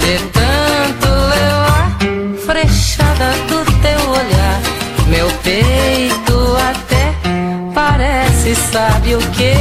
De tanto levar frechada do teu olhar, meu peito até parece, sabe o que?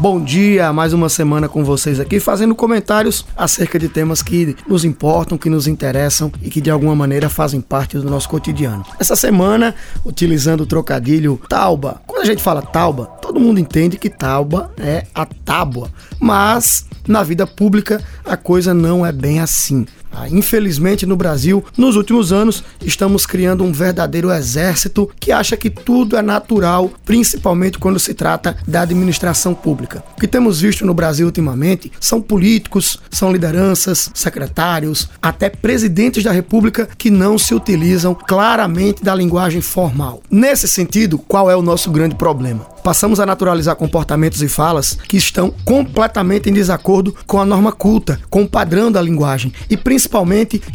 Bom dia, mais uma semana com vocês aqui, fazendo comentários acerca de temas que nos importam, que nos interessam e que de alguma maneira fazem parte do nosso cotidiano. Essa semana, utilizando o trocadilho tauba. Quando a gente fala tauba, todo mundo entende que tauba é a tábua, mas na vida pública a coisa não é bem assim. Ah, infelizmente, no Brasil, nos últimos anos, estamos criando um verdadeiro exército que acha que tudo é natural, principalmente quando se trata da administração pública. O que temos visto no Brasil ultimamente são políticos, são lideranças, secretários, até presidentes da República que não se utilizam claramente da linguagem formal. Nesse sentido, qual é o nosso grande problema? passamos a naturalizar comportamentos e falas que estão completamente em desacordo com a norma culta, com o padrão da linguagem e principalmente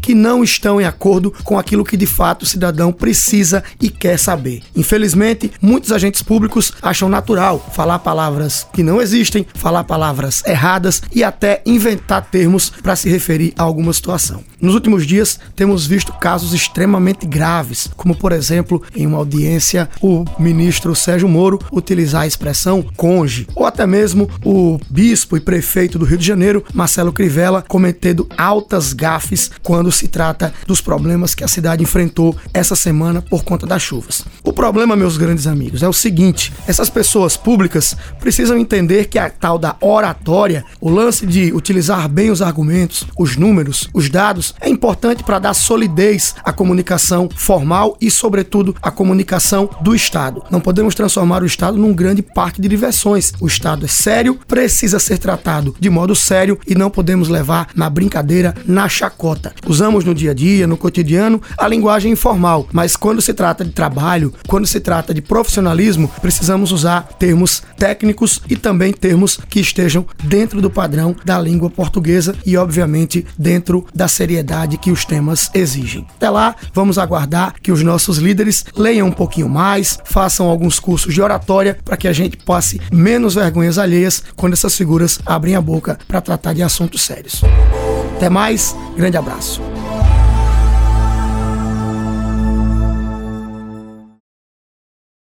que não estão em acordo com aquilo que de fato o cidadão precisa e quer saber. Infelizmente, muitos agentes públicos acham natural falar palavras que não existem, falar palavras erradas e até inventar termos para se referir a alguma situação. Nos últimos dias, temos visto casos extremamente graves, como por exemplo, em uma audiência, o ministro Sérgio Moro utilizar a expressão conge, ou até mesmo o bispo e prefeito do Rio de Janeiro, Marcelo Crivella, cometendo altas quando se trata dos problemas que a cidade enfrentou essa semana por conta das chuvas. O problema, meus grandes amigos, é o seguinte: essas pessoas públicas precisam entender que a tal da oratória, o lance de utilizar bem os argumentos, os números, os dados, é importante para dar solidez à comunicação formal e, sobretudo, à comunicação do Estado. Não podemos transformar o Estado num grande parque de diversões. O Estado é sério, precisa ser tratado de modo sério e não podemos levar na brincadeira, na chacota. Usamos no dia a dia, no cotidiano, a linguagem informal, mas quando se trata de trabalho, quando se trata de profissionalismo, precisamos usar termos técnicos e também termos que estejam dentro do padrão da língua portuguesa e, obviamente, dentro da seriedade que os temas exigem. Até lá, vamos aguardar que os nossos líderes leiam um pouquinho mais, façam alguns cursos de oratória para que a gente passe menos vergonhas alheias quando essas figuras abrem a boca para tratar de assuntos sérios. Até mais, grande abraço.